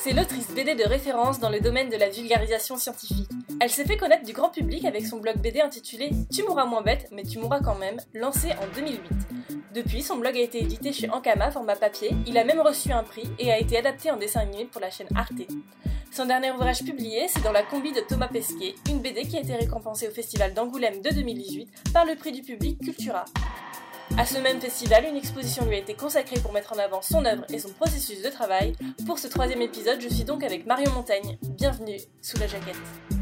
C'est l'autrice BD de référence dans le domaine de la vulgarisation scientifique. Elle s'est fait connaître du grand public avec son blog BD intitulé Tu mourras moins bête, mais tu mourras quand même, lancé en 2008. Depuis, son blog a été édité chez Ankama, format papier, il a même reçu un prix et a été adapté en dessin animé pour la chaîne Arte. Son dernier ouvrage publié, c'est dans la combi de Thomas Pesquet, une BD qui a été récompensée au Festival d'Angoulême de 2018 par le prix du public Cultura. À ce même festival, une exposition lui a été consacrée pour mettre en avant son œuvre et son processus de travail. Pour ce troisième épisode, je suis donc avec Marion Montaigne. Bienvenue sous la jaquette.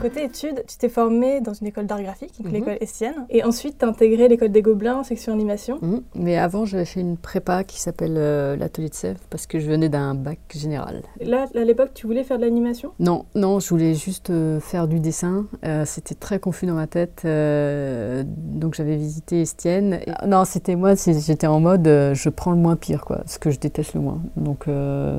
Côté études, tu t'es formée dans une école d'art graphique, donc Mhm. l'école Estienne, et ensuite tu as intégré l'école des Gobelins en section animation. Mhm. Mais avant, j'avais fait une prépa qui s'appelle euh, l'atelier de Sèvres parce que je venais d'un bac général. Là, à l'époque, tu voulais faire de l'animation? Non, non, je voulais juste euh, faire du dessin. Euh, c'était très confus dans ma tête. donc j'avais visité Estienne. Et- non, c'était moi, j'étais en mode je prends le moins pire, quoi, ce que je déteste le moins. Donc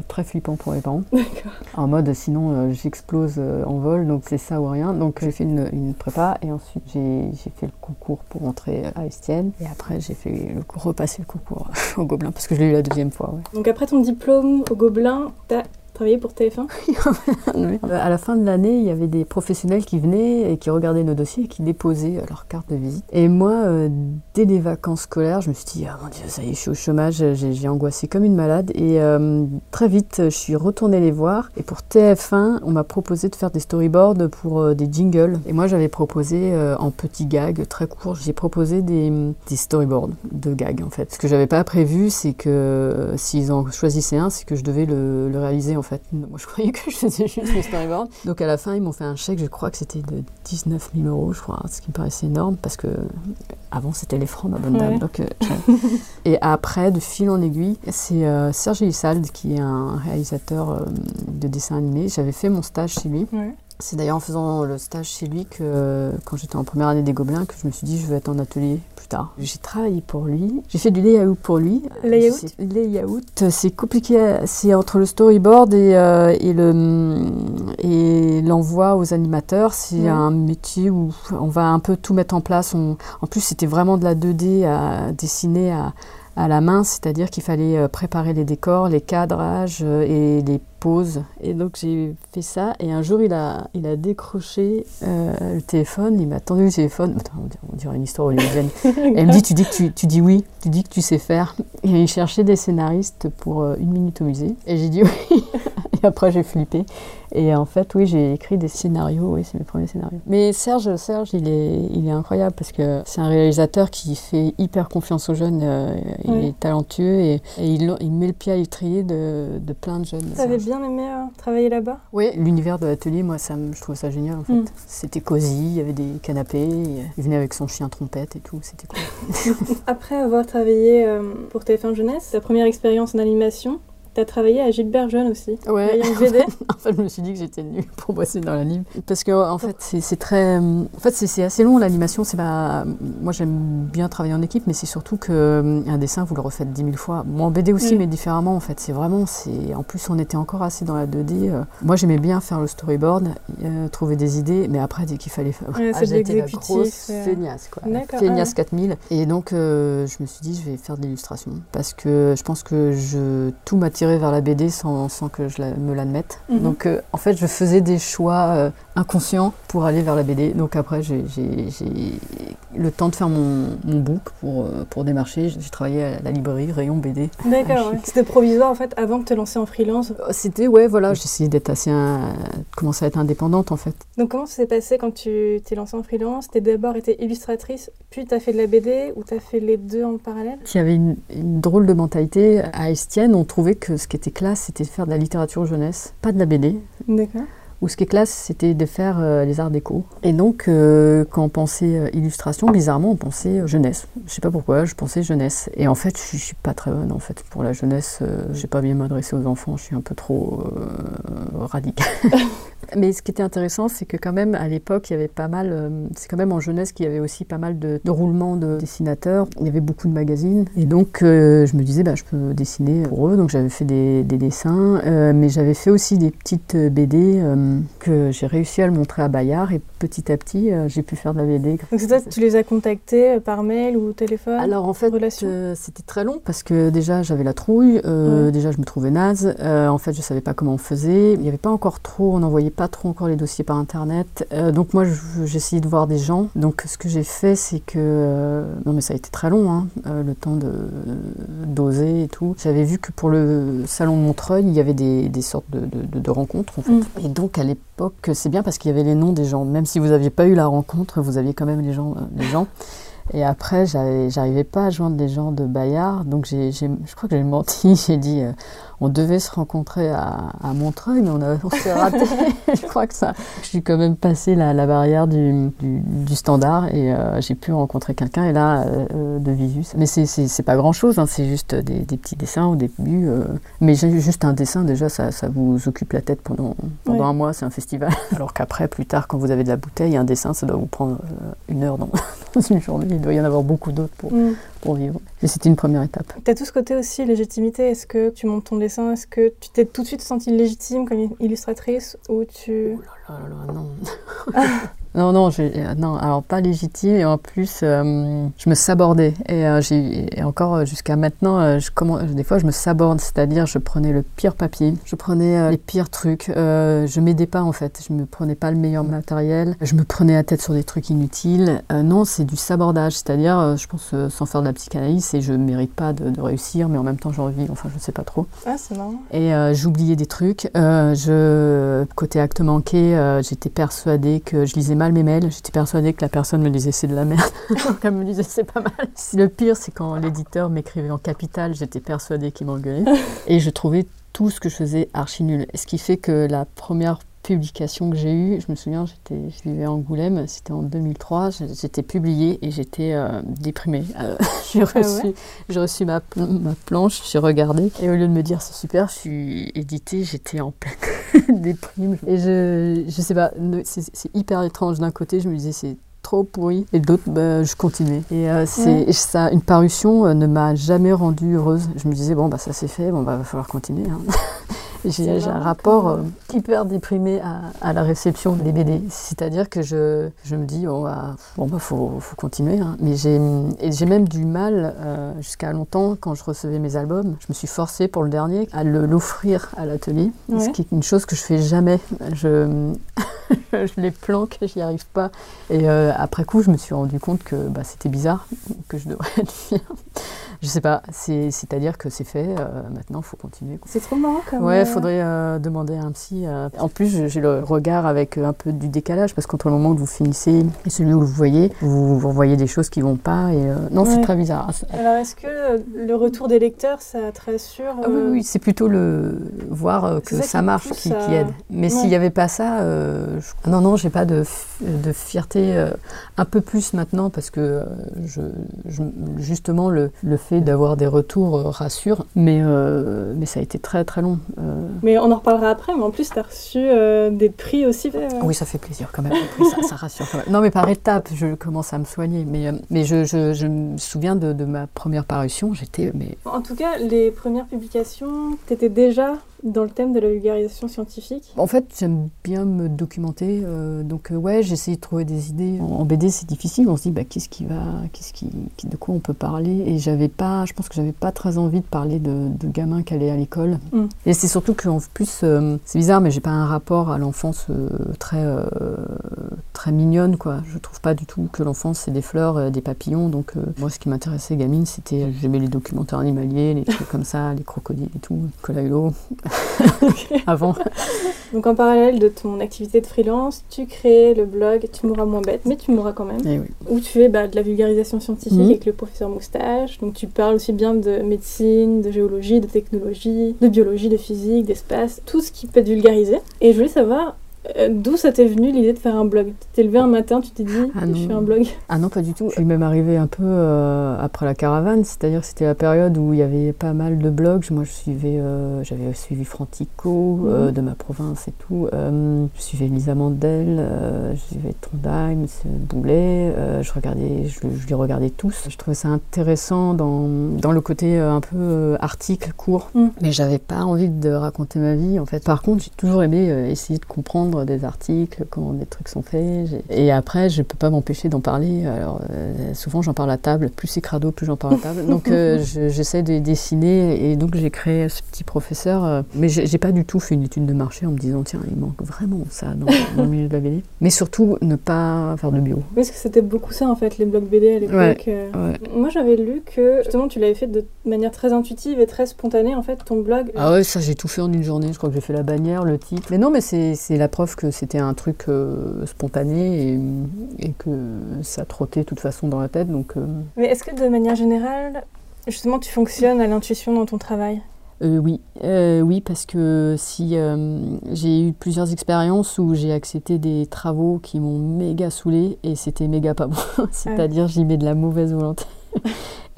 très flippant pour les parents. En mode sinon j'explose en vol, donc c'est ça ou rien. Donc j'ai fait une, une prépa et ensuite j'ai fait le concours pour entrer à Estienne. Et après j'ai fait le, repasser le concours au Gobelin parce que je l'ai eu la deuxième fois. Donc après ton diplôme au Gobelin, tu as travaillé pour TF1 Euh, À la fin de l'année, il y avait des professionnels qui venaient et qui regardaient nos dossiers et qui déposaient euh, leur carte de visite. Et moi, euh, dès les vacances scolaires, je me suis dit, ah mon Dieu, ça y est, je suis au chômage, j'ai angoissé comme une malade. Et très vite, je suis retournée les voir. Et pour TF1, on m'a proposé de faire des storyboards pour des jingles. Et moi, j'avais proposé en petits gags très courts, j'ai proposé des, storyboards de gags en fait. Ce que j'avais pas prévu, c'est que s'ils en choisissaient un, c'est que je devais le, le réaliser en fait. Moi, je croyais que je faisais juste les storyboards. Donc à la fin, ils m'ont fait un chèque, je crois que c'était de 19 000 euros, je crois, ce qui me paraissait énorme parce que avant c'était les francs, ma bonne dame. Ouais. Donc, euh, et après, de fil en aiguille, c'est euh, Serge Elissalde qui est un réalisateur euh, de dessin animé. J'avais fait mon stage chez lui. Ouais. C'est d'ailleurs en faisant le stage chez lui que, quand j'étais en première année des Gobelins, que je me suis dit je vais être en atelier plus tard. J'ai travaillé pour lui, j'ai fait du layout pour lui. Layout Layout, c'est compliqué, c'est entre le storyboard et, euh, et le et l'envoi aux animateurs. C'est un métier où on va un peu tout mettre en place. On- en plus, c'était vraiment de la 2D à dessiner à, à la main, c'est-à-dire qu'il fallait euh, préparer les décors, les cadrages euh, et les poses. Et donc j'ai fait ça. Et un jour, il a, il a décroché euh, le téléphone. Il m'a tendu le téléphone. On dirait- une histoire hollywoodienne. Et il me dit, tu dis que tu, tu dis oui, tu dis que tu sais faire. Et il cherchait des scénaristes pour euh, une minute au musée. Et j'ai dit oui. Et après, j'ai flippé. Et en fait, oui, j'ai écrit des scénarios. Oui, c'est mes premiers scénarios. Mais Serge, Serge, il est, il est incroyable parce que c'est un réalisateur qui fait hyper confiance aux jeunes. euh, il Oui. est talentueux et, et il, il met le pied à l'étrier de, de plein de jeunes. T'avais bien aimé euh, travailler là-bas? Oui, l'univers de l'atelier, moi, ça, je trouve ça génial en fait. Mm. C'était cosy, il y avait des canapés, il venait avec son chien trompette et tout, c'était cool. Après avoir travaillé euh, pour TF1 Jeunesse, ta première expérience en animation, t'as travaillé à Gilbert Jeune aussi. Ouais. En fait, je me suis dit que j'étais nulle pour bosser dans l'anime. Parce que, en fait, c'est très. En fait, c'est- assez long l'animation. C'est pas. Moi, j'aime bien travailler en équipe, mais c'est surtout que euh, un dessin, vous le refaites dix mille fois. Moi, en BD aussi, Mm. mais différemment, en fait. C'est vraiment. c'est En plus, on était encore assez dans la 2D. euh. Moi, j'aimais bien faire le storyboard, euh, trouver des idées, mais après, dès qu'il fallait faire. Ouais, Ah, j'étais la grosse ouais. feignasse, quoi. La Feignasse ah 4000. Et donc, euh, je me suis dit, je vais faire de l'illustration. Parce que je pense que je, tout m'a tiré vers la BD sans, sans que je la- me l'admette. Mhm. Donc, euh, en fait, je faisais des choix euh, inconscients pour aller vers la BD. Donc, après, j'ai le temps de faire mon, mon book pour, euh, pour démarcher. J'ai travaillé à la librairie, rayon BD. D'accord, ouais. C'était provisoire en fait avant de te lancer en freelance. C'était, ouais, voilà, j'ai essayé d'être assez. un- commencer à être indépendante, en fait. Donc comment ça s'est passé quand tu t'es lancée en freelance? T'es d'abord été illustratrice, puis t'as fait de la BD ou t'as fait les deux en parallèle? Il y avait une, une drôle de mentalité. À Estienne, on trouvait que ce qui était classe, c'était de faire de la littérature jeunesse, pas de la BD. D'accord. Ou ce qui est classe, c'était de faire euh, les arts déco. Et donc, euh, quand on pensait euh, illustration, bizarrement, on pensait jeunesse. Je sais pas pourquoi, je pensais jeunesse. Et en fait, je, je suis pas très bonne en fait pour la jeunesse. Euh, je sais pas bien m'adresser aux enfants. Je suis un peu trop radicale. Mais ce qui était intéressant, c'est que quand même à l'époque, il y avait pas mal. c'est quand même en jeunesse qu'il y avait aussi pas mal de, de roulements de dessinateurs. Il y avait beaucoup de magazines. Et donc, je me disais, bah, je peux dessiner pour eux. Donc, j'avais fait des, des dessins, mais j'avais fait aussi des petites BD que j'ai réussi à le montrer à Bayard. Et petit à petit, euh, j'ai pu faire de la BD. Donc c'est ça, tu les as contactés euh, par mail ou téléphone Alors en fait, euh, c'était très long parce que déjà j'avais la trouille, Ouais. déjà je me trouvais naze. en fait, je savais pas comment on faisait. Il n'y avait pas encore trop, on n'envoyait pas trop encore les dossiers par internet. Donc moi, je- j'ai essayé de voir des gens. Donc ce que j'ai fait, c'est que non mais ça a été très long, hein, le temps de d'oser et tout. J'avais vu que pour le salon de Montreuil, il y avait des, des sortes de, de- de- de rencontres en fait. Mm. Et donc à l'époque, c'est bien parce qu'il y avait les noms des gens. Même si vous n'aviez pas eu la rencontre, vous aviez quand même les gens. euh, les gens. Et après, j'arrivais pas à joindre les gens de Bayard, donc je crois que j'ai menti. J'ai dit, euh, on devait se rencontrer à, à Montreuil, mais on, a- on s'est raté. je crois que ça. Je suis quand même passé la, la barrière du, du, du standard et euh, j'ai pu rencontrer quelqu'un. Et là, euh, de visu. Mais c'est, pas grand chose, c'est juste des, des petits dessins au début. mais juste un dessin, déjà, ça, ça vous occupe la tête pendant, un mois, c'est un festival. Alors qu'après, plus tard, quand vous avez de la bouteille, un dessin, ça doit vous prendre une heure dans, dans une journée. Il doit y en avoir beaucoup d'autres pour, Mm. pour vivre. Mais c'était une première étape. T'as tout ce côté aussi légitimité. Est-ce que tu montes ton dessin? Est-ce que tu t'es tout de suite sentie légitime comme illustratrice ou tu Oh là là, non. non, non, j'ai- euh, non, alors pas légitime et en plus euh, je me sabordais et, euh, j'ai- et encore jusqu'à maintenant, je, comment, des fois je me saborde, c'est-à-dire je prenais le pire papier, je prenais les pires trucs, je m'aidais pas en fait, je me prenais pas le meilleur matériel, je me prenais la tête sur des trucs inutiles. Non, c'est du sabordage, c'est-à-dire je pense sans faire de la psychanalyse et je mérite pas de, de réussir, mais en même temps j'ai envie, enfin je sais pas trop. Ah, c'est marrant. Et j'oubliais des trucs. Je, côté acte manqué, j'étais persuadée que je lisais mal mes mails. J'étais persuadée que la personne me disait c'est de la merde. Elle me disait c'est pas mal. Si le pire, c'est quand l'éditeur m'écrivait en capital, j'étais persuadée qu'il m'engueulait. Et je trouvais tout ce que je faisais archi nul. Ce qui fait que la première publication que j'ai eue, je me souviens, j'étais, je vivais à Angoulême, c'était en 2003, j'ai- j'étais publiée et j'étais euh, déprimée. Euh, j'ai Ah ouais reçu, j'ai reçu ma, ma planche, j'ai regardé et au lieu de me dire c'est super, je suis éditée, j'étais en pleine déprime. Et je, je sais pas, c'est hyper étrange. D'un côté, je me disais c'est trop pourri et de l'autre bah, je continuais et euh, c'est Ouais. et ça une parution euh, ne m'a jamais rendue heureuse je me disais bon bah ça c'est fait bon bah va falloir continuer hein. J'ai un rapport comme- euh, hyper déprimé à, à la réception des BD c'est-à-dire que je, je me dis bon bah, bon, bah faut, faut continuer hein. mais j'ai et j'ai même du mal euh, jusqu'à longtemps quand je recevais mes albums je me suis forcée pour le dernier à le- l'offrir à l'atelier ce Ouais. qui est une chose que je fais jamais je je les planque, j'y arrive pas. Et euh, après coup, je me suis rendu compte que bah, c'était bizarre, que je devrais être fière. Je sais pas, c'est- c'est-à-dire que c'est fait, euh, maintenant il faut continuer. C'est trop marrant comme. Ouais, euh, faudrait euh, demander à un psy. euh. En plus, j'ai le regard avec euh, un peu du décalage parce qu'entre le moment où vous finissez et celui où vous voyez, vous, vous voyez des choses qui vont pas. Et euh, non, c'est Ouais. très bizarre. Alors, est-ce que le retour des lecteurs, ça te rassure Ah oui, oui, c'est plutôt le voir euh, que ça ça, qui marche pousse qui, à- qui aide. Mais Ouais. s'il n'y avait pas ça, euh, je- ah non, non, j'ai pas de, fierté euh, un peu plus maintenant parce que euh, je, je- justement le, le fait d'avoir des retours euh, rassure, mais, euh, mais ça a été très très long. euh. Mais on en reparlera après, mais en plus, tu as reçu euh, des prix aussi. euh, Oui, ça fait plaisir quand même. Ça, ça rassure quand même. Non, mais par étapes, je commence à me soigner. Mais, euh, mais je, je- je me souviens de, de ma première parution, j'étais mais En tout cas, les premières publications, tu étais déjà dans le thème de la vulgarisation scientifique? En fait, j'aime bien me documenter. euh, donc, euh, ouais, j'essaie de trouver des idées. En, en BD, c'est difficile. On se dit, bah, qu'est-ce qui va, qu'est-ce qui, qui- de quoi on peut parler? Et j'avais pas, je pense que j'avais pas très envie de parler de, de gamins qui allaient à l'école. Mm. Et c'est surtout qu'en plus, euh, c'est bizarre, mais j'ai pas un rapport à l'enfance très, très mignonne, quoi. Je trouve pas du tout que l'enfance c'est des fleurs, des papillons. Donc, moi, ce qui m'intéressait gamine, c'était, j'aimais les documentaires animaliers, les trucs comme ça, les crocodiles et tout, Nicolas Hulot. Avant. Donc en parallèle de ton activité de freelance, tu crées le blog Tu mourras moins bête, mais tu mourras quand même, Et oui. où tu fais bah, de la vulgarisation scientifique Mhm. avec le professeur Moustache. Donc tu parles aussi bien de médecine, de géologie, de technologie, de biologie, de physique, d'espace, tout ce qui peut être vulgarisé. Et je voulais savoir d'où ça t'est venu l'idée de faire un blog? Tu t'es levé un matin, tu t'es dit Ah je fais un blog. Ah non, pas du tout. Je suis même arrivée un peu euh, après la caravane, c'est-à-dire c'était la période où il y avait pas mal de blogs. Moi, je suivais, euh, j'avais suivi Frantico euh, Mhm. de ma province et tout. Euh, je suivais Lisa Mandel, euh, je suivais Trondheim. Boulet. euh, je regardais, je, je les regardais tous. Je trouvais ça intéressant dans, dans le côté euh, un peu euh, article court, Mhm. mais j'avais pas envie de raconter ma vie en fait. Par contre, j'ai toujours aimé euh, essayer de comprendre livres, des articles, comment des trucs sont faits. Et après, je peux pas m'empêcher d'en parler. Alors, euh, souvent, j'en parle à table. Plus c'est crado, plus j'en parle à table. Donc, euh, j'essaie de dessiner. Et donc, j'ai créé ce petit professeur. Euh, mais j'ai pas du tout fait une étude de marché en me disant, tiens, il manque vraiment ça dans, dans le milieu de la BD. Mais surtout, ne pas faire de bio. Oui, parce que c'était beaucoup ça, en fait, les blogs BD à l'époque. Moi, j'avais lu que, justement, tu l'avais fait de manière très intuitive et très spontanée, en fait, ton blog. Ah ouais, ça, j'ai tout fait en une journée. Je crois que j'ai fait la bannière, le titre. Mais non, mais c'est la que c'était un truc euh, spontané et, et, que ça trottait de toute façon dans la tête. Donc, euh. Mais est-ce que de manière générale, justement, tu fonctionnes à l'intuition dans ton travail? Euh, oui, oui, parce que si j'ai eu plusieurs expériences où j'ai accepté des travaux qui m'ont méga saoulé et c'était méga pas bon. C'est-à-dire j'y mets de la mauvaise volonté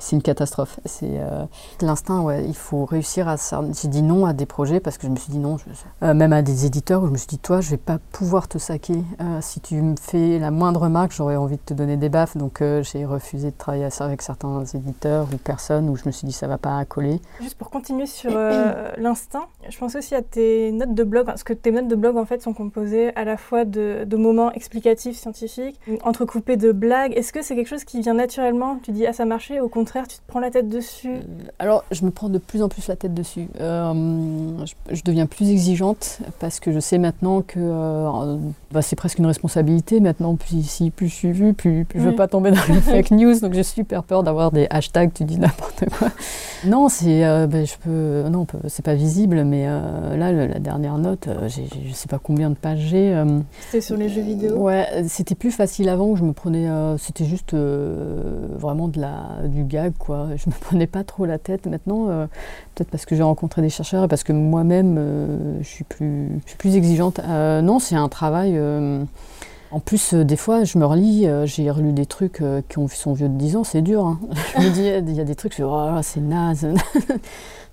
c'est une catastrophe. C'est euh, l'instinct, ouais. Il faut réussir à ça. J'ai dit non à des projets parce que je me suis dit non, euh, même à des éditeurs où je me suis dit toi, je vais pas pouvoir te saquer. Euh, si tu me fais la moindre remarque, j'aurais envie de te donner des baffes. Donc j'ai refusé de travailler avec certains éditeurs ou personnes où je me suis dit ça va pas coller. Juste pour continuer sur l'instinct, je pense aussi à tes notes de blog, parce que tes notes de blog en fait sont composées à la fois de, de moments explicatifs scientifiques, entrecoupés de blagues. Est-ce que c'est quelque chose qui vient naturellement? Tu dis ah ça marchait, au contraire tu te prends la tête dessus euh, Alors, je me prends de plus en plus la tête dessus. Euh, je, deviens plus exigeante parce que je sais maintenant que euh, bah, c'est presque une responsabilité. Maintenant, plus, si plus je suis vue, plus, plus je veux pas tomber dans les fake news. Donc, j'ai super peur d'avoir des hashtags, tu dis n'importe quoi. Non, c'est bah, je peux, non, c'est pas visible, mais là, la dernière note, j'ai, je sais pas combien de pages j'ai. c'était sur les jeux vidéo Ouais, c'était plus facile avant où je me prenais, c'était juste vraiment de la, du quoi. Je me prenais pas trop la tête. Maintenant, euh, peut-être parce que j'ai rencontré des chercheurs et parce que moi-même, euh, je, suis plus, plus exigeante. Euh, non, c'est un travail. En plus, des fois, je me relis, j'ai relu des trucs qui ont, sont vieux de 10 ans, c'est dur. Hein. je me dis, il y a des trucs, je oh, c'est naze.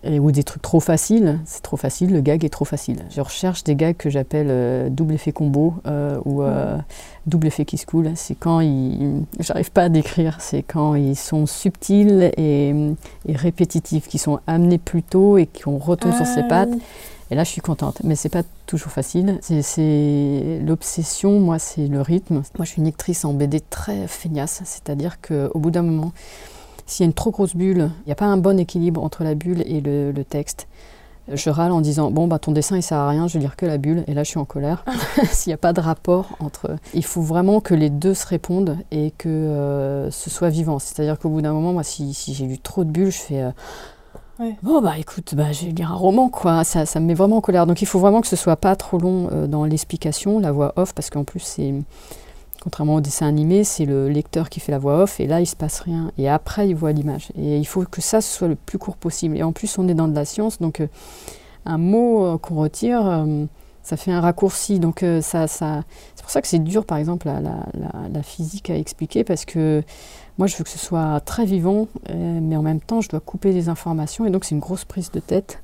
Et, ou des trucs trop faciles, c'est trop facile, le gag est trop facile. Je recherche des gags que j'appelle euh, double effet combo euh, ou euh, double effet qui se coule. C'est quand ils, j'arrive pas à décrire, c'est quand ils sont subtils et, répétitifs, qui sont amenés plus tôt et qu'on retombe sur ses ah pattes. Et là, je suis contente. Mais c'est pas toujours facile. C'est l'obsession, moi, c'est le rythme. Moi, je suis une lectrice en BD très feignasse, c'est-à-dire qu'au bout d'un moment, s'il y a une trop grosse bulle, il n'y a pas un bon équilibre entre la bulle et le, texte. Je râle en disant bon bah ton dessin il sert à rien, je vais lire que la bulle et là je suis en colère. S'il n'y a pas de rapport entre, il faut vraiment que les deux se répondent et que euh, ce soit vivant. C'est-à-dire qu'au bout d'un moment, moi si, j'ai lu trop de bulles, je fais euh, Bon bah écoute, bah, je vais lire un roman quoi, ça, ça, me met vraiment en colère. Donc il faut vraiment que ce soit pas trop long euh, dans l'explication, la voix off, parce qu'en plus c'est Contrairement au dessin animé, c'est le lecteur qui fait la voix off et là il se passe rien. Et après il voit l'image. Et il faut que ça soit le plus court possible. Et en plus on est dans de la science, donc euh, un mot euh, qu'on retire, ça fait un raccourci. Donc ça, ça... c'est pour ça que c'est dur par exemple la, physique à expliquer parce que moi je veux que ce soit très vivant, mais en même temps je dois couper des informations et donc c'est une grosse prise de tête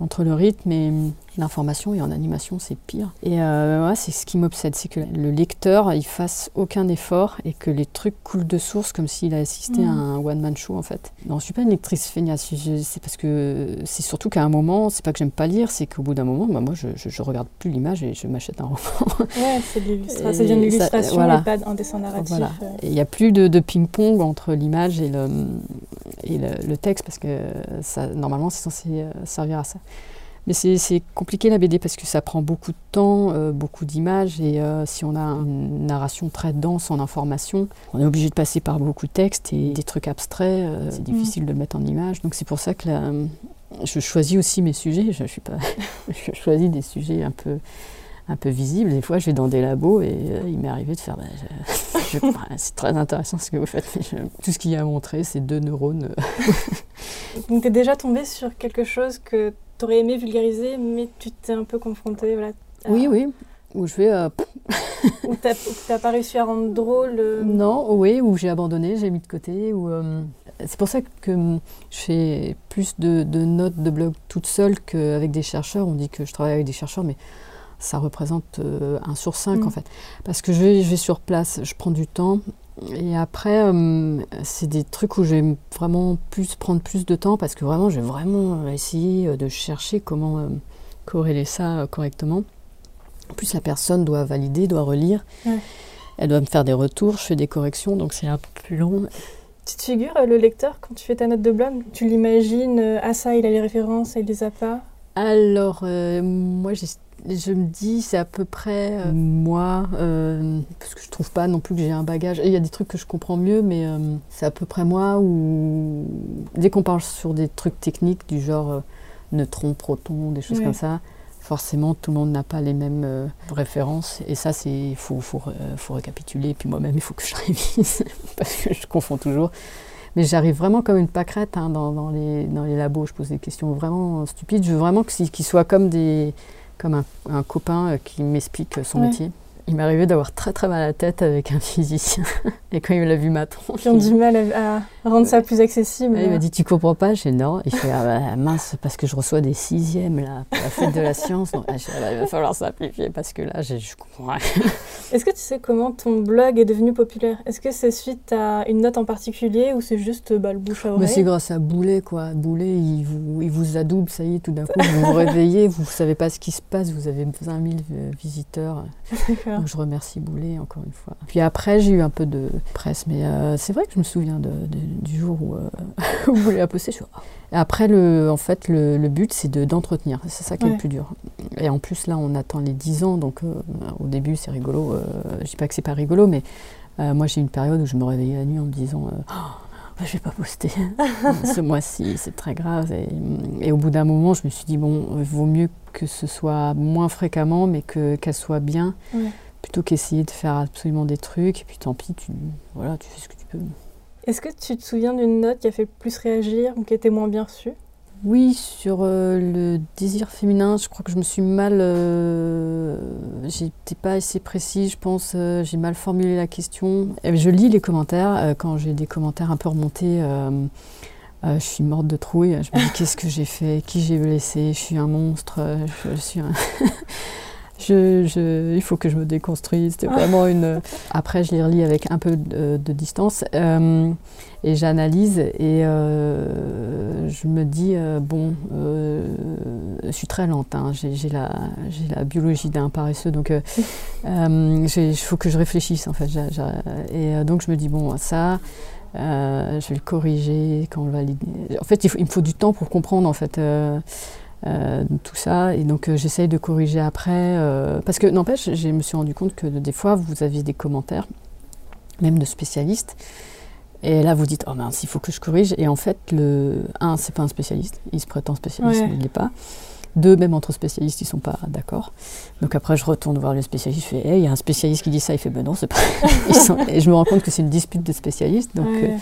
entre le rythme et l'information et en animation c'est pire. Et euh, c'est ce qui m'obsède, c'est que le lecteur il fasse aucun effort et que les trucs coulent de source comme s'il a assisté à mm. un one man show en fait. Non, je suis pas une lectrice feignasse, c'est parce que c'est surtout qu'à un moment, c'est pas que j'aime pas lire, c'est qu'au bout d'un moment, bah, moi je, je, regarde plus l'image et je m'achète un roman. ouais, c'est de l'illustration, voilà. et pas un dessin narratif. Euh. Il n'y a plus de, de ping-pong entre l'image et, le, et le, texte parce que ça, normalement c'est censé euh, servir à ça. Mais c'est compliqué la BD parce que ça prend beaucoup de temps, euh, beaucoup d'images et euh, si on a une narration très dense en information, on est obligé de passer par beaucoup de textes et des trucs abstraits, euh, c'est difficile de le mettre en image. Donc c'est pour ça que je choisis aussi mes sujets. Je, suis pas, je choisis des sujets un peu un peu visibles. Des fois, je vais dans des labos et il m'est arrivé de faire. Bah, c'est très intéressant ce que vous faites. tout ce qu'il y a à montrer, c'est deux neurones. Donc, tu es déjà tombé sur quelque chose que t'aurais aimé vulgariser, mais tu t'es un peu confronté. Voilà, Oui, oui. Où je vais. Euh, ou t'as pas réussi à rendre drôle euh, Non, oui, ou j'ai abandonné, j'ai mis de côté. Ou, euh, C'est pour ça que je fais plus de, notes de blog toute seule qu'avec des chercheurs. On dit que je travaille avec des chercheurs, mais ça représente un sur cinq mm. en fait. Parce que je vais, je vais sur place, je prends du temps, et après, euh, c'est des trucs où je vais vraiment plus prendre plus de temps parce que vraiment, je vais vraiment essayer de chercher comment euh, corréler ça euh, correctement. En plus, la personne doit valider, doit relire. Ouais. Elle doit me faire des retours, je fais des corrections, donc c'est un peu plus long. Tu te figures euh, le lecteur quand tu fais ta note de blog Tu l'imagines euh, Ah ça, il a les références, il les a pas? Alors, euh, moi, j'ai- je me dis, c'est à peu près euh, moi, euh, parce que je trouve pas non plus que j'ai un bagage. Il y a des trucs que je comprends mieux, mais euh, c'est à peu près moi où, dès qu'on parle sur des trucs techniques du genre neutrons, protons, des choses comme ça, forcément, tout le monde n'a pas les mêmes références. Et ça, c'est il faut, faut, faut récapituler. Et puis moi-même, il faut que je révise, parce que je confonds toujours. Mais j'arrive vraiment comme une pâquerette hein, dans, dans les, dans les labos. Je pose des questions vraiment stupides. Je veux vraiment qu'ils soient comme, des, comme un, un copain euh, qui m'explique son Ouais. métier. Il m'est arrivé d'avoir très très mal à la tête avec un physicien. Et quand il a vu ma tronche, Qui ont du mal à, à rendre ça plus accessible. il m'a dit Tu comprends pas? J'ai dit non. Il fait Ah bah, mince, c'est parce que je reçois des sixièmes là, pour la fête de la science. Donc, ah, Ah bah, il va falloir simplifier parce que là, je comprends rien. Est-ce que tu sais comment ton blog est devenu populaire? Est-ce que c'est suite à une note en particulier ou c'est juste bah, le bouche à c'est oreille? grâce à Boulet, quoi. Boulet, il vous, il vous adoube, ça y est, tout d'un coup, vous vous réveillez, vous savez pas ce qui se passe, vous avez 20 000 euh, visiteurs. D'accord. Donc je remercie Boulet encore une fois. Puis après, j'ai eu un peu de presse, mais euh, c'est vrai que je me souviens de- de- du jour où, euh, où Boulet a posté. Je après, le, en fait, le, le but, c'est de- d'entretenir. C'est ça qui est le plus dur. Et en plus, là, on attend les 10 ans, donc euh, au début, c'est rigolo. Euh, je dis pas que c'est pas rigolo, mais moi, j'ai eu une période où je me réveillais la nuit en me disant. Oh, bah, je vais pas poster ce mois-ci, c'est très grave. Et, et au bout d'un moment, je me suis dit, bon, il vaut mieux que ce soit moins fréquemment, mais que- qu'elle soit bien, Ouais. Plutôt qu'essayer de faire absolument des trucs. Et puis tant pis, tu, voilà, tu fais ce que tu peux. Est-ce que tu te souviens d'une note qui a fait plus réagir ou qui était moins bien reçue? Oui, sur euh, le désir féminin, je crois que je me suis mal. euh, J'étais pas assez précis, je pense. euh, j'ai mal formulé la question. Et je lis les commentaires. quand j'ai des commentaires un peu remontés, je suis morte de trouille. Je me dis qu'est-ce que j'ai fait? Qui j'ai laissé Je suis un monstre. Je, je suis un. Je, je- il faut que je me déconstruise. C'était vraiment une. Après, je les relis avec un peu de, de distance euh, et j'analyse et euh, je me dis euh, bon, je suis très lente. hein. J'ai la, biologie d'un paresseux, donc il faut que je réfléchisse en fait. Et donc je me dis bon, ça. je vais le corriger quand on va. En fait, il, faut- il me faut du temps pour comprendre en fait. Euh, tout ça. Et donc, euh, j'essaye de corriger après. euh, parce que, n'empêche, je me suis rendu compte que des fois, vous aviez des commentaires, même de spécialistes. Et là, vous dites, oh mince, il faut que je corrige. Et en fait, le un, c'est pas un spécialiste. Il se prétend spécialiste, Ouais. mais il l'est pas. Deux, même entre spécialistes, ils sont pas d'accord. Donc après, je retourne voir le spécialiste. Je fais, Hey, il y a un spécialiste qui dit ça. Il fait, ben non, c'est pas. Ils sont- Et je me rends compte que c'est une dispute de spécialistes. Donc, Ouais.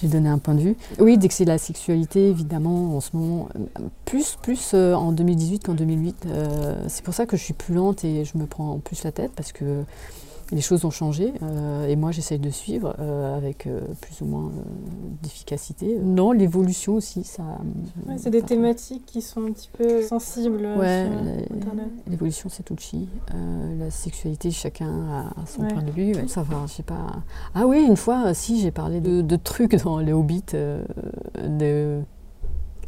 J'ai donné un point de vue. Oui, dès que c'est la sexualité, évidemment, en ce moment, euh, plus, plus euh, en 2018 qu'en 2008. euh, c'est pour ça que je suis plus lente et je me prends plus la tête parce que les choses ont changé euh, et moi j'essaye de suivre euh, avec euh, plus ou moins euh, d'efficacité. Non, l'évolution aussi, ça. Ouais, c'est des thématiques qui sont un petit peu sensibles Ouais, l'évolution c'est touchy. Euh, la sexualité, chacun a son Ouais. point de vue. Ouais, ça va, je sais pas. Ah oui, une fois, si, j'ai parlé de, de trucs dans les Hobbits. euh, de...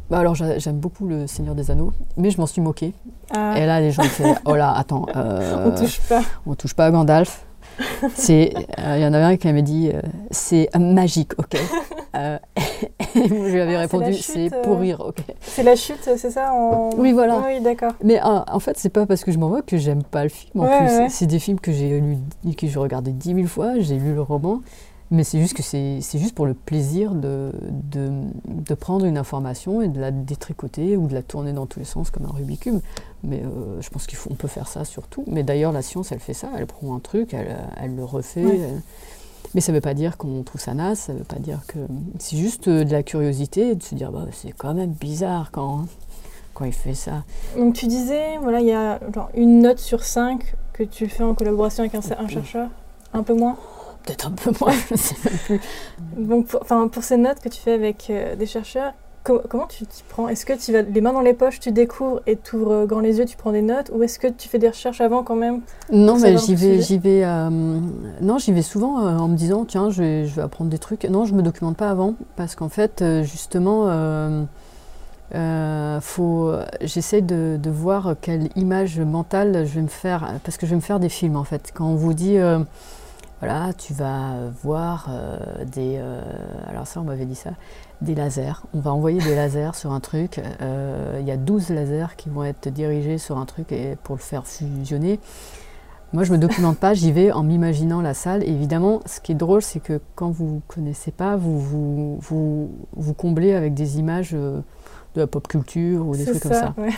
Bah alors j'a- j'aime beaucoup le Seigneur des Anneaux, mais je m'en suis moquée. Ah, Et là, les gens font Oh là, attends, euh, on touche pas. on touche pas à Gandalf. C'est, euh, il y en avait un qui m'avait dit, euh, c'est magique, ok. Euh, et moi, je lui avais Ah, répondu, c'est pour rire, ok. C'est la chute, c'est ça en... Oui, voilà. Oui, d'accord. Mais en fait, c'est pas parce que je m'en moque que j'aime pas le film. En Ouais, plus, ouais. c'est des films que j'ai lu, que j'ai regardé dix mille fois. J'ai lu le roman, mais c'est juste que c'est, juste pour le plaisir de, de, de prendre une information et de la détricoter ou de la tourner dans tous les sens comme un Rubik's cube. Mais euh, je pense qu'il faut, on peut faire ça surtout. Mais d'ailleurs, la science, elle fait ça. Elle prend un truc, elle, elle le refait. Ouais. elle- Mais ça veut pas dire qu'on trouve ça naze. Ça veut pas dire que c'est juste euh, de la curiosité et de se dire, bah, c'est quand même bizarre quand quand il fait ça. Donc tu disais, voilà, il y a genre, une note sur cinq que tu fais en collaboration avec un, un chercheur, un peu moins. Peut-être un peu moins, je sais même plus. Donc pour, pour ces notes que tu fais avec euh, des chercheurs, co- comment tu t'y prends? Est-ce que tu vas les mains dans les poches, tu découvres et tu ouvres grand les yeux, tu prends des notes? Ou est-ce que tu fais des recherches avant quand même Non, mais j'y vais, sujet? j'y vais, euh, non, j'y vais souvent euh, en me disant tiens, je vais, je vais apprendre des trucs. Non, je me documente pas avant parce qu'en fait, euh, justement, euh, Euh, faut, j'essaie de, de voir quelle image mentale je vais me faire, parce que je vais me faire des films en fait. Quand on vous dit, euh, voilà, tu vas voir euh, des, euh, alors ça on m'avait dit ça, des lasers. On va envoyer des lasers sur un truc. Euh, Il y a 12 lasers qui vont être dirigés sur un truc et pour le faire fusionner. Moi, je me documente pas, j'y vais en m'imaginant la salle. Et évidemment, ce qui est drôle, c'est que quand vous connaissez pas, vous vous, vous, vous comblez avec des images de la pop culture ou des trucs comme ça. ouais.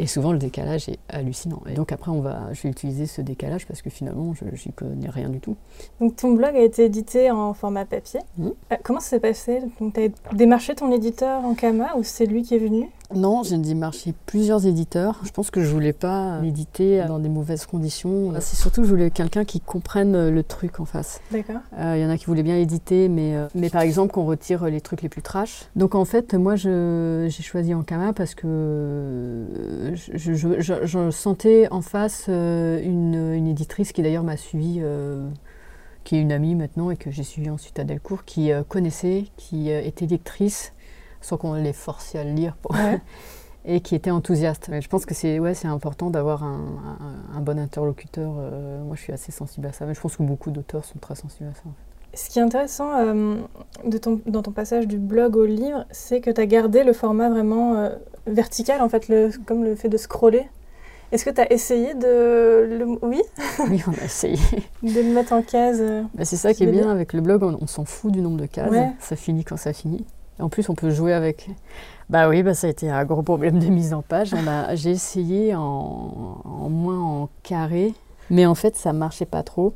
Et souvent, le décalage est hallucinant. Et donc après, on va, je vais utiliser ce décalage parce que finalement, je n'y connais rien du tout. Donc ton blog a été édité en format papier. Mhm. Euh, comment ça s'est passé? Donc tu as démarché ton éditeur en Kama ou c'est lui qui est venu? Non, j'ai démarché plusieurs éditeurs. Je pense que je voulais pas l'éditer dans des mauvaises conditions. C'est surtout que je voulais quelqu'un qui comprenne le truc en face. D'accord. Euh, Il y en a qui voulaient bien éditer, mais, euh, mais par exemple qu'on retire les trucs les plus trash. Donc en fait, moi j'ai choisi Ankama parce que euh, je, je- je- je sentais en face euh, une, une éditrice qui d'ailleurs m'a suivi, euh, qui est une amie maintenant et que j'ai suivi ensuite à Delcourt, qui euh, connaissait, qui euh, était lectrice, sans qu'on les forçait à le lire. pour- Ouais. Et qui était enthousiaste. Mais je pense que c'est ouais, c'est important d'avoir un, un- un bon interlocuteur. Euh, moi, je suis assez sensible à ça. Mais je pense que beaucoup d'auteurs sont très sensibles à ça. en fait. Ce qui est intéressant euh, de ton, dans ton passage du blog au livre, c'est que tu as gardé le format vraiment euh, vertical, en fait, le, comme le fait de scroller. Est-ce que tu as essayé de le, oui, Oui, on a essayé. de le mettre en case Bah, c'est ça qui est bien bien. avec le blog, on, on s'en fout du nombre de cases. Ouais. Ça finit quand ça finit. En plus, on peut jouer avec. Bah oui, bah, ça a été un gros problème de mise en page. J'ai essayé en, en moins en carré, mais en fait, ça marchait pas trop.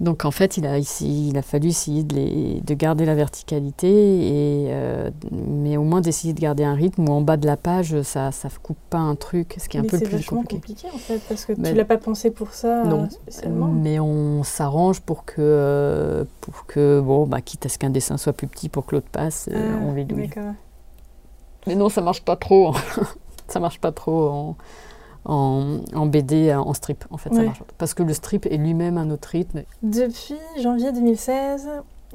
Donc en fait, il a, ici, il a fallu essayer de, les- de garder la verticalité, et, euh, mais au moins d'essayer de garder un rythme où en bas de la page, ça ne coupe pas un truc, ce qui est un peu le plus compliqué. compliqué, en fait, parce que tu l'as pas pensé pour ça non. spécialement. Mais on s'arrange pour que, euh, pour que bon, bah, quitte à ce qu'un dessin soit plus petit pour que l'autre passe, euh, Ah, on. D'accord. Mais non, ça marche pas trop. ça marche pas trop en, en BD, en strip, en fait. Ça marche. Parce que le strip est lui-même un autre rythme. Depuis janvier 2016,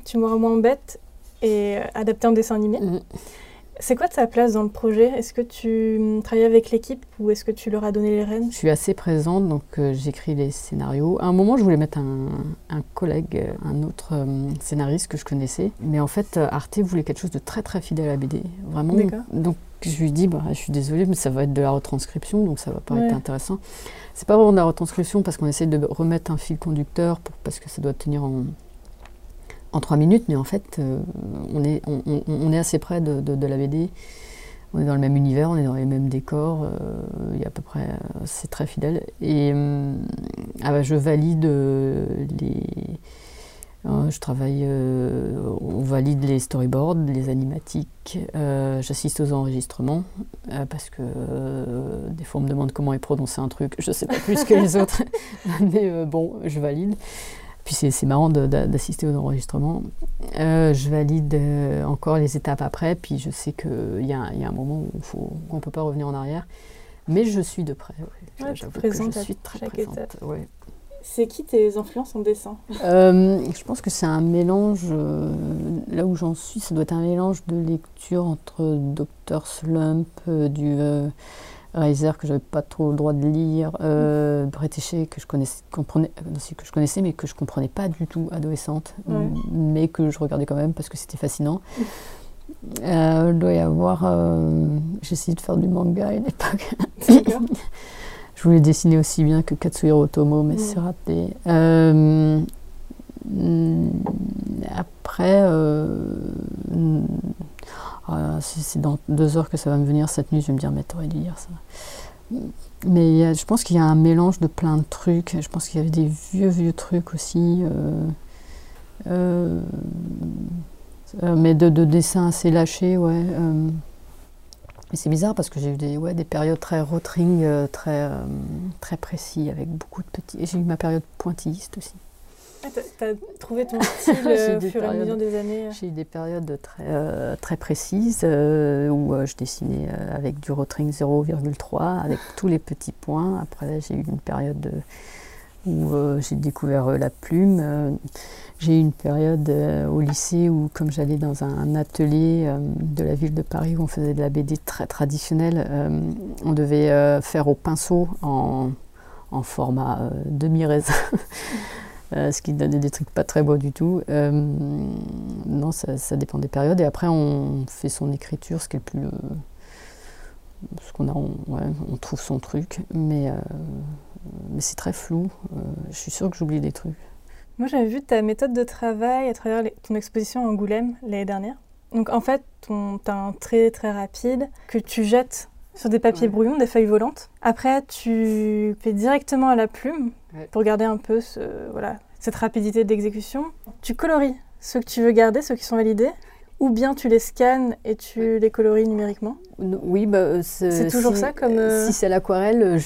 Tu m'auras moins bête et euh, adapté en dessin animé. Mhm. C'est quoi ta place dans le projet? Est-ce que tu travailles avec l'équipe ou est-ce que tu leur as donné les rênes? Je suis assez présente, donc euh, j'écris les scénarios. À un moment, je voulais mettre un, un collègue, euh, un autre euh, scénariste que je connaissais. Mais en fait, Arte voulait quelque chose de très très fidèle à la BD. Vraiment. Donc je lui dis, bah, je suis désolée, mais ça va être de la retranscription, donc ça va pas Ouais. être intéressant. C'est pas vraiment de la retranscription parce qu'on essaie de remettre un fil conducteur pour, parce que ça doit tenir en, en trois minutes, mais en fait, euh, on, est, on, est assez près de, la BD. On est dans le même univers, on est dans les mêmes décors, euh, il y a à peu près, euh, c'est très fidèle. Et ah bah, je valide les. je travaille, on valide les storyboards, les animatiques, j'assiste aux enregistrements parce que des fois on me demande comment est prononcé un truc, je sais pas plus que les autres, mais bon, je valide. Puis c'est marrant d'assister aux enregistrements. Euh, je valide euh, encore les étapes après, puis je sais qu'il y, a un- il y a un moment où on ne peut pas revenir en arrière. Mais je suis de près. ouais. Ouais, que présente je suis très présente. ouais. C'est qui tes influences en dessin? Euh, je pense que c'est un mélange, euh, là où j'en suis, ça doit être un mélange de lecture entre Dr. Slump, du Reiser que j'avais pas trop le droit de lire, euh, Bretéché que je connaissais, comprenais, euh, que je connaissais mais que je comprenais pas du tout adolescente, Ouais. mais que je regardais quand même parce que c'était fascinant. Euh, il doit y avoir, euh, j'ai essayé de faire du manga à une époque. Je voulais dessiner aussi bien que Katsuhiro Otomo, mais Mm. c'est raté. Euh, mm, après, ah, c'est dans deux heures que ça va me venir cette nuit, je vais me dire, mais t'aurais dû lire ça. Mais je pense qu'il y a un mélange de plein de trucs. Je pense qu'il y avait des vieux, vieux trucs aussi. euh, euh, euh, mais de, de dessins assez lâchés, ouais. Mais c'est bizarre parce que j'ai eu des, périodes très rotring, très, très précis, avec beaucoup de petits. Et j'ai eu ma période pointilliste aussi. Ah, trouvé ton style J'ai euh, au fur et à mesure des années J'ai eu des périodes très, euh, très précises euh, où euh, je dessinais euh, avec du rotring 0,3, avec tous les petits points. Après, j'ai eu une période de- où j'ai découvert la plume. J'ai eu une période au lycée où, comme j'allais dans un atelier de la ville de Paris où on faisait de la BD très traditionnelle, on devait faire au pinceau en, en format demi-raisin. Euh, ce qui donnait des trucs pas très beaux du tout. Euh, non, ça, dépend des périodes. Et après, on fait son écriture, ce qui plus. Euh, ce qu'on a, on, on, trouve son truc, mais, mais c'est très flou. je suis sûre que j'oublie des trucs. Moi, j'avais vu ta méthode de travail à travers ton exposition à Angoulême l'année dernière. Donc, en fait, tu as un trait très rapide que tu jettes sur des papiers brouillons, des feuilles volantes. Après, tu fais directement à la plume pour garder un peu ce, voilà, cette rapidité d'exécution. Tu colories ceux que tu veux garder, ceux qui sont validés, ou bien tu les scannes et tu les colories numériquement? Oui, bah, euh, c'est toujours ça comme. Euh, si c'est l'aquarelle,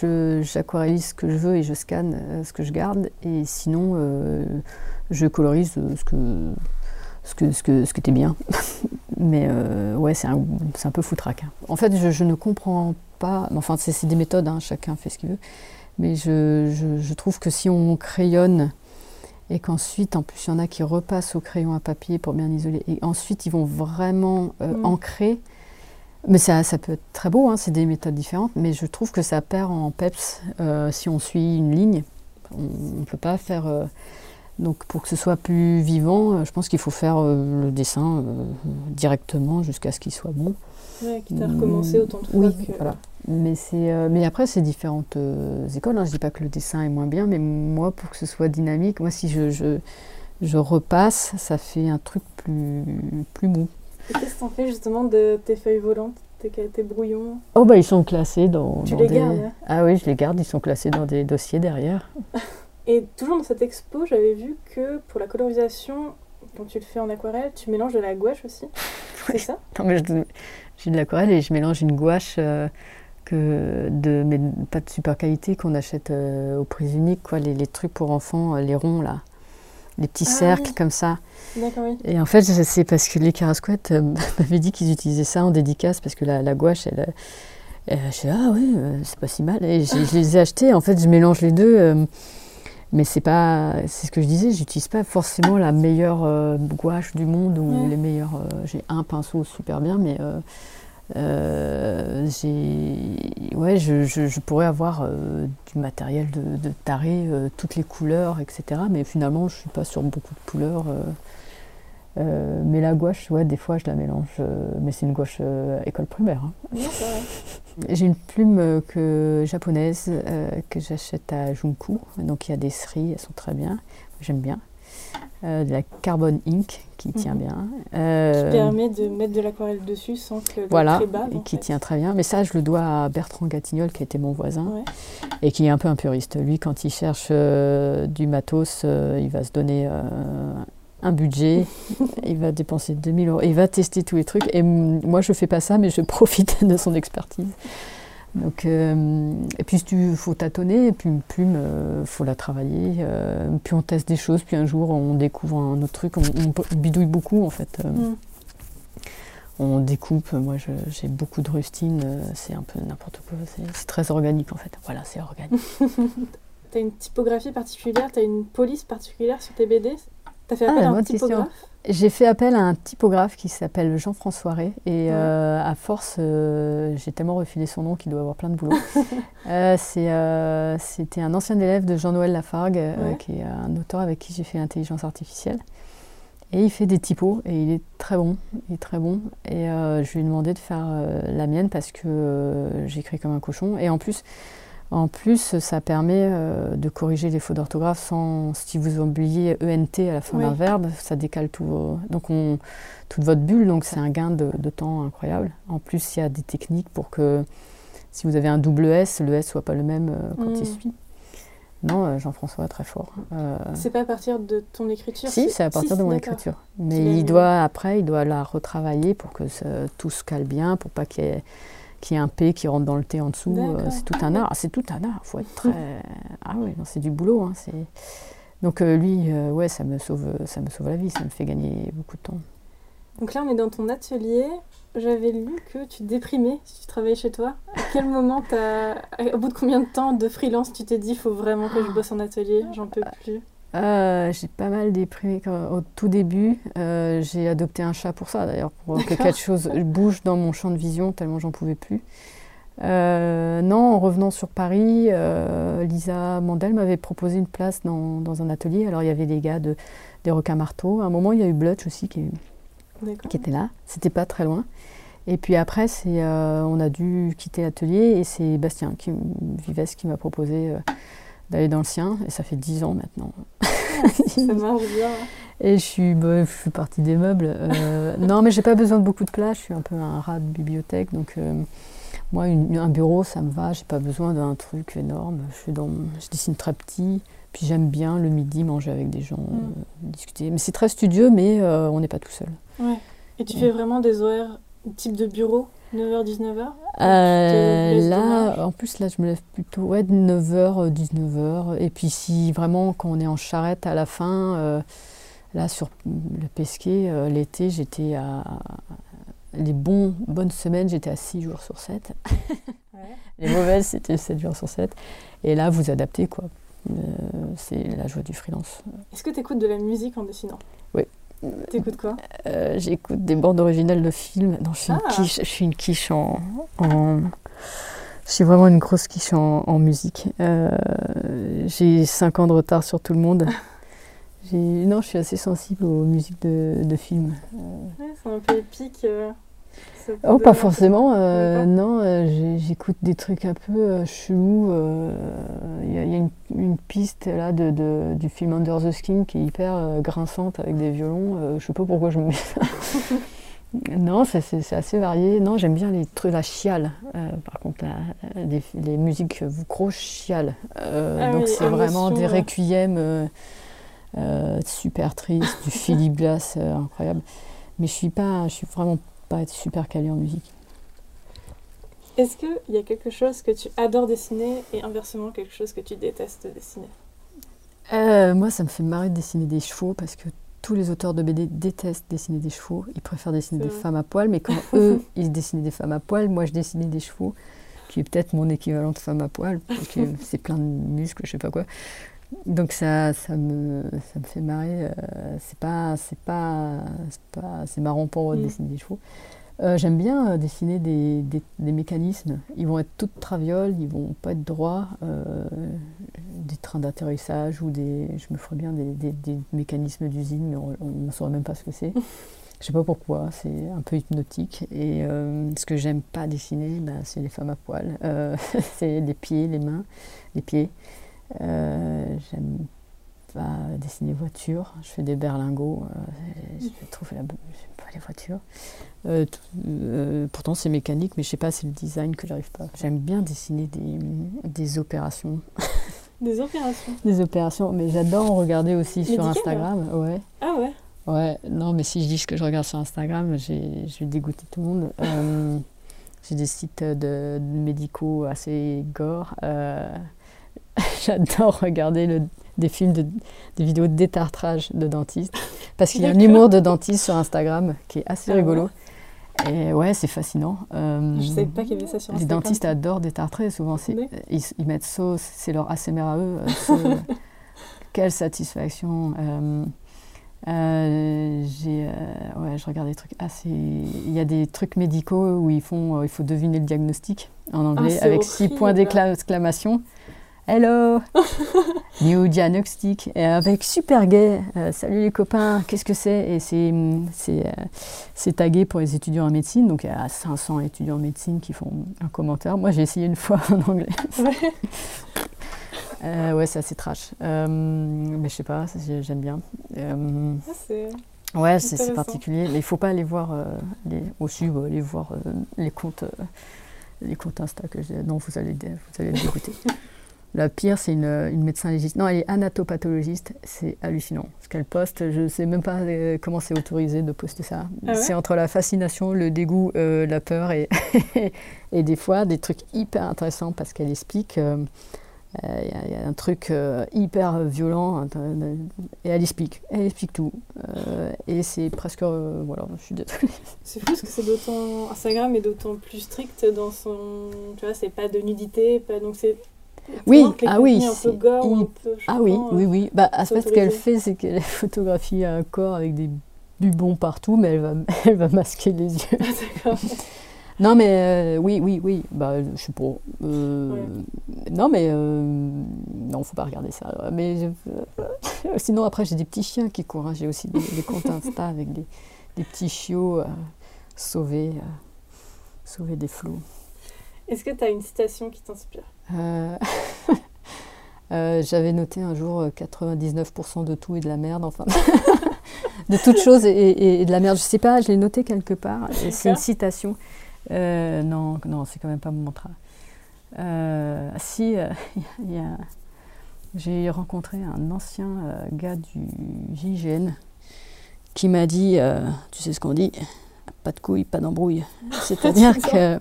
j'aquarellise ce que je veux et je scanne euh, ce que je garde. Et sinon, je colorise ce que ce que ce que ce que bien. Mais ouais, c'est un, un, peu foutraque. Hein. En fait, je, je, ne comprends pas. Enfin, c'est des méthodes, hein, chacun fait ce qu'il veut. Mais je, je, trouve que si on crayonne et qu'ensuite, en plus, il y en a qui repassent au crayon à papier pour bien isoler, et ensuite ils vont vraiment euh, mm. ancrer. Mais ça, ça peut être très beau, hein, c'est des méthodes différentes, mais je trouve que ça perd en peps euh, si on suit une ligne. On ne peut pas faire. Euh, donc, pour que ce soit plus vivant, je pense qu'il faut faire le dessin directement jusqu'à ce qu'il soit bon. Ouais, quitte à recommencer autant de fois oui, voilà. Mais, euh, mais après, c'est différentes euh, écoles. Hein. Je ne dis pas que le dessin est moins bien, mais moi, pour que ce soit dynamique, moi, si je, je, je repasse, ça fait un truc plus, plus mou. qu'est-ce que t'en fais justement de tes feuilles volantes, tes, tes brouillons? Oh, bah, ils sont classés dans. Tu les gardes Ah oui, je les garde, ils sont classés dans des dossiers derrière. Et toujours dans cette expo, j'avais vu que pour la colorisation, quand tu le fais en aquarelle, tu mélanges de la gouache aussi. C'est ça? Non, mais j'ai de l'aquarelle et je mélange une gouache. Euh, que de, mais pas de super qualité qu'on achète euh, au prix unique, quoi, les, les, trucs pour enfants, euh, les ronds là, les petits ah cercles comme ça. Oui. Et en fait, c'est parce que les carasquettes euh, m'avaient dit qu'ils utilisaient ça en dédicace parce que la, la gouache, elle, je suis ah oui, c'est pas si mal. Et je, les ai achetés. En fait, je mélange les deux. Mais c'est pas, c'est ce que je disais, j'utilise pas forcément la meilleure gouache du monde ou les meilleurs. j'ai un pinceau super bien, mais euh, ouais, je, je, pourrais avoir euh, du matériel de, de taré, euh, toutes les couleurs, etc. Mais finalement, je ne suis pas sur beaucoup de couleurs. Mais la gouache, ouais, des fois, je la mélange. mais c'est une gouache école primaire. Hein. J'ai une plume que, japonaise que j'achète à Junku. Donc, il y a des cerises, elles sont très bien. J'aime bien. Euh, de la carbone ink qui mhm. tient bien. Euh, qui permet de mettre de l'aquarelle dessus sans que le voilà, et qui tient très bien. Mais ça, je le dois à Bertrand Gatignol, qui était mon voisin, et qui est un peu un puriste. Lui, quand il cherche euh, du matos, il va se donner un budget, il va dépenser 2000 euros, il va tester tous les trucs. Et moi, je fais pas ça, mais je profite de son expertise. Donc, euh, et puis il faut tâtonner, et puis une plume, il euh, faut la travailler. Euh, puis on teste des choses, puis un jour on découvre un autre truc, on, bidouille beaucoup en fait. Mm. On découpe, moi j'ai beaucoup de rustine, c'est un peu n'importe quoi, c'est très organique en fait. Voilà, c'est organique. tu as une typographie particulière, tu as une police particulière sur tes BD Tu as fait appel ah, à un typographe j'ai fait appel à un typographe qui s'appelle Jean-François Ré. Et euh, à force, euh, j'ai tellement refilé son nom qu'il doit avoir plein de boulot. euh, C'était un ancien élève de Jean-Noël Lafargue, qui est un auteur avec qui j'ai fait l'intelligence artificielle. Et il fait des typos et il est très bon. Il est très bon. Et je lui ai demandé de faire la mienne parce que j'écris comme un cochon. Et en plus, en plus, ça permet euh, de corriger les fautes d'orthographe sans, si vous oubliez ENT à la fin d'un verbe, ça décale tout donc on, toute votre bulle, donc c'est un gain de, temps incroyable. En plus, il y a des techniques pour que si vous avez un double S, le S soit pas le même euh, quand il mm. suit. Non, euh, Jean-François est très fort. c'est pas à partir de ton écriture Si, c'est à partir de mon écriture. Mais il doit, après, il doit la retravailler pour que tout se cale bien, pour pas qu'il y ait qui est un P qui rentre dans le T en dessous. Euh, c'est tout un art. C'est tout un art. faut être très. ah oui, c'est du boulot. Hein, Donc euh, lui, euh, ouais, ça me sauve, ça me sauve la vie. Ça me fait gagner beaucoup de temps. Donc là, on est dans ton atelier. J'avais lu que tu déprimais si tu travaillais chez toi. À quel moment, as... au bout de combien de temps de freelance, tu t'es dit il faut vraiment que je bosse en atelier J'en peux plus? Euh, j'ai pas mal déprimé au tout début. Euh, j'ai adopté un chat pour ça, d'ailleurs, pour que quelque chose bouge dans mon champ de vision, tellement j'en pouvais plus. Euh, non, en revenant sur Paris, Lisa Mandel m'avait proposé une place dans, dans, un atelier. Alors, il y avait des gars de, des requins marteaux. À un moment, il y a eu Blutch aussi qui, qui était là. C'était pas très loin. Et puis après, on a dû quitter l'atelier et c'est Bastien qui, Vives qui m'a proposé d'aller dans le sien. Et ça fait dix ans maintenant. ça marche bien. Et je suis, bah, je suis partie des meubles. Euh, non, mais j'ai pas besoin de beaucoup de place. Je suis un peu un rat de bibliothèque. Donc, euh, moi, un bureau, ça me va. J'ai pas besoin d'un truc énorme. Je, suis dans, je dessine très petit. Puis j'aime bien le midi manger avec des gens, mm. euh, discuter. Mais c'est très studieux, mais on n'est pas tout seul. Ouais. Et tu fais vraiment des horaires type de bureau? 9h, 19h euh, Là, en plus, là, je me lève plutôt ouais, 9h, 19h. Et puis, si vraiment, quand on est en charrette à la fin, euh, là, sur le Pesquet, euh, l'été, j'étais à. Les bons, bonnes semaines, j'étais à 6 jours sur 7. Les mauvaises, c'était 7 jours sur 7. Et là, vous adaptez, quoi. c'est la joie du freelance. Est-ce que tu écoutes de la musique en dessinant? Oui. T'écoutes quoi? Euh, J'écoute des bandes originales de films. Non, je suis une ah. quiche, je suis une quiche en, Je suis vraiment une grosse quiche en, musique. Euh, j'ai 5 ans de retard sur tout le monde. Non, je suis assez sensible aux musiques de, de films. Ouais, c'est un peu épique. Euh. Oh, pas forcément. Euh, non, euh, j'écoute des trucs un peu euh, chelous. Il y, a, une, piste là de, du film Under the Skin qui est hyper grinçante avec des violons. je sais pas pourquoi je me mets ça. non, c'est assez varié. Non, j'aime bien les trucs, la chiale. par contre, les, musiques gros chiales. Ah donc c'est vraiment des requiem super tristes, du Philippe Glass incroyable. Mais je suis pas, je suis vraiment être super calé en musique. Est-ce qu'il y a quelque chose que tu adores dessiner et inversement quelque chose que tu détestes dessiner? Euh, Moi, ça me fait marrer de dessiner des chevaux parce que tous les auteurs de BD détestent dessiner des chevaux. Ils préfèrent dessiner des femmes à poil, mais quand eux, ils dessinaient des femmes à poil, moi, je dessinais des chevaux, qui est peut-être mon équivalent de femme à poil, parce que c'est plein de muscles, je sais pas quoi. Donc ça, ça, me, ça me fait marrer. Euh, c'est pas, c'est pas, pas, c'est marrant pour mm. dessiner des chevaux. Euh, j'aime bien euh, dessiner des, des, mécanismes. Ils vont être toutes travioles, ils vont pas être droits. des trains d'atterrissage ou des, je me ferais bien des, des mécanismes d'usine, mais on ne saurait même pas ce que c'est. Je sais pas pourquoi, c'est un peu hypnotique. Et ce que j'aime pas dessiner, bah, c'est les femmes à poil. c'est les pieds, les mains, les pieds. Euh, j'aime pas dessiner voitures. Je fais des berlingots. Euh, je trouve la... pas les voitures. Euh, pourtant, c'est mécanique, mais je sais pas, c'est le design que j'arrive pas. J'aime bien dessiner des, des opérations. Des opérations Des opérations, mais j'adore regarder aussi sur Instagram. Ouais. Ah ouais Ouais, non, mais si je dis ce que je regarde sur Instagram, je vais dégoûter tout le monde. J'ai des sites de, médicaux assez gore. J'adore regarder des films, de, des vidéos de détartrage de dentistes. Parce qu'il y a un humour de dentiste sur Instagram qui est assez ah rigolo. Et ouais, c'est fascinant. Euh, je savais pas qu'il y avait ça sur Instagram. Les dentistes adorent détartrer. Souvent, ils, ils, mettent sauce, c'est leur ASMR à eux. Euh, quelle satisfaction. Euh, euh, j'ai, ouais, je regarde des trucs assez. Il y a des trucs médicaux où ils font, il faut deviner le diagnostic en anglais ah, avec six points d'exclamation. Hello New Diagnostic avec super gay. Euh, salut les copains, qu'est-ce que c'est? Et c'est, c'est, euh, c'est tagué pour les étudiants en médecine. Donc il y a 500 étudiants en médecine qui font un commentaire. Moi j'ai essayé une fois en anglais. Ouais, euh, ouais c'est assez trash. mais je sais pas, j'aime bien. Ah, c'est... Ouais, c'est, particulier. Mais il faut pas aller voir les, aussi, aller voir les comptes, les comptes Insta que j'ai. Non, vous allez, vous allez écouter. La pire, c'est une, médecin légiste. Non, elle est anatopathologiste. C'est hallucinant. Ce qu'elle poste, je ne sais même pas euh, comment c'est autorisé de poster ça. Ah c'est entre la fascination, le dégoût, euh, la peur et, et des fois des trucs hyper intéressants parce qu'elle explique. Euh, Il y, a un truc hyper violent et elle explique, elle explique tout. et c'est presque, voilà, je suis désolée. C'est fou parce que c'est d'autant, Instagram est d'autant plus strict dans son, tu vois, c'est pas de nudité, pas, donc c'est oui, ah oui, un peu gore, peu ah oui, oui, oui. Bah, fait, ce qu'elle fait, c'est qu'elle photographie un corps avec des bubons partout, mais elle va, elle va masquer les yeux. Ah, non, mais euh, oui, oui, oui. Bah, je sais pas. Euh, non, mais euh, non, faut pas regarder ça. Mais sinon, après, j'ai des petits chiens qui courent. Hein. J'ai aussi des, comptes Insta avec des, des petits chiots sauvés, sauvés des flots. Est-ce que tu as une citation qui t'inspire? J'avais noté un jour 99% de tout et de la merde, enfin. de toutes choses et, de la merde. Je sais pas, je l'ai noté quelque part. C'est une citation. Euh, non, non, c'est quand même pas mon mantra. Euh, si, euh, j'ai rencontré un ancien gars du JGN qui m'a dit, tu sais ce qu'on dit, pas de couilles, pas d'embrouille. C'est-à-dire que,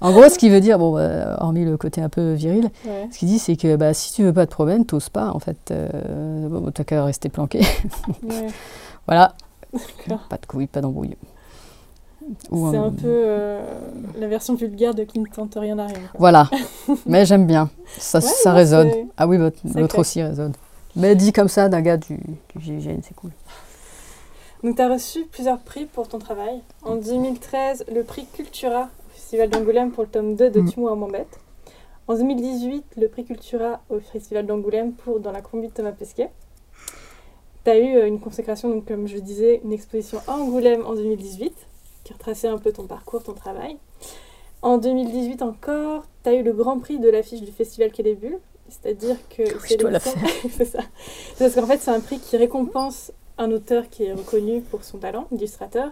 en gros, ce qui veut dire, bon, hormis le côté un peu viril, ce qu'il dit, c'est que bah, si tu veux pas de problème, t'oses pas, en fait, bon, t'as qu'à rester planqué. voilà, pas de couilles, pas d'embrouille. C'est un peu euh, la version vulgaire de qui ne tente rien à rien. Voilà, mais j'aime bien, ça, ça résonne. Ah oui, votre, aussi résonne. Mais dit comme ça d'un gars du, du GIGN, c'est cool. Donc tu as reçu plusieurs prix pour ton travail. En 2013, le prix Cultura au Festival d'Angoulême pour le tome 2 de mm. Timo Mambette. En 2018, le prix Cultura au Festival d'Angoulême pour Dans la combi de Thomas Pesquet. Tu as eu euh, une consécration, donc comme je disais, une exposition à Angoulême en 2018 qui retraçait un peu ton parcours, ton travail. En 2018 encore, tu as eu le grand prix de l'affiche du festival Quai. C'est-à-dire que. c'est dois la c'est ça. Parce qu'en fait, c'est un prix qui récompense un auteur qui est reconnu pour son talent, illustrateur.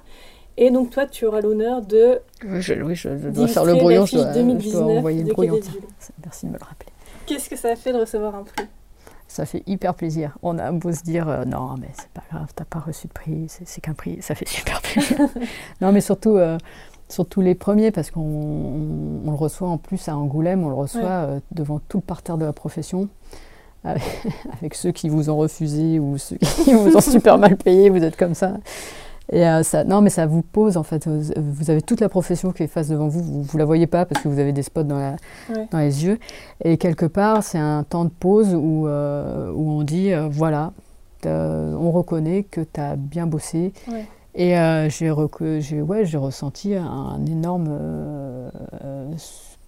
Et donc, toi, tu auras l'honneur de. Oui, je, oui, je, dois faire le brouillon, je dois, je dois envoyer le brouillon. Merci de me le rappeler. Qu'est-ce que ça a fait de recevoir un prix? Ça fait hyper plaisir. On a beau se dire euh, non, mais c'est pas grave, t'as pas reçu de prix, c'est qu'un prix, ça fait super plaisir. non, mais surtout, euh, surtout les premiers, parce qu'on le reçoit en plus à Angoulême, on le reçoit euh, devant tout le parterre de la profession. Avec, ceux qui vous ont refusé ou ceux qui vous ont super mal payé, vous êtes comme ça. Et euh, ça, non, mais ça vous pose en fait. Vous avez toute la profession qui est face devant vous. Vous, ne la voyez pas parce que vous avez des spots dans, la, dans les yeux. Et quelque part, c'est un temps de pause où, euh, où on dit euh, voilà, on reconnaît que tu as bien bossé. Et j'ai ouais, ressenti un, énorme,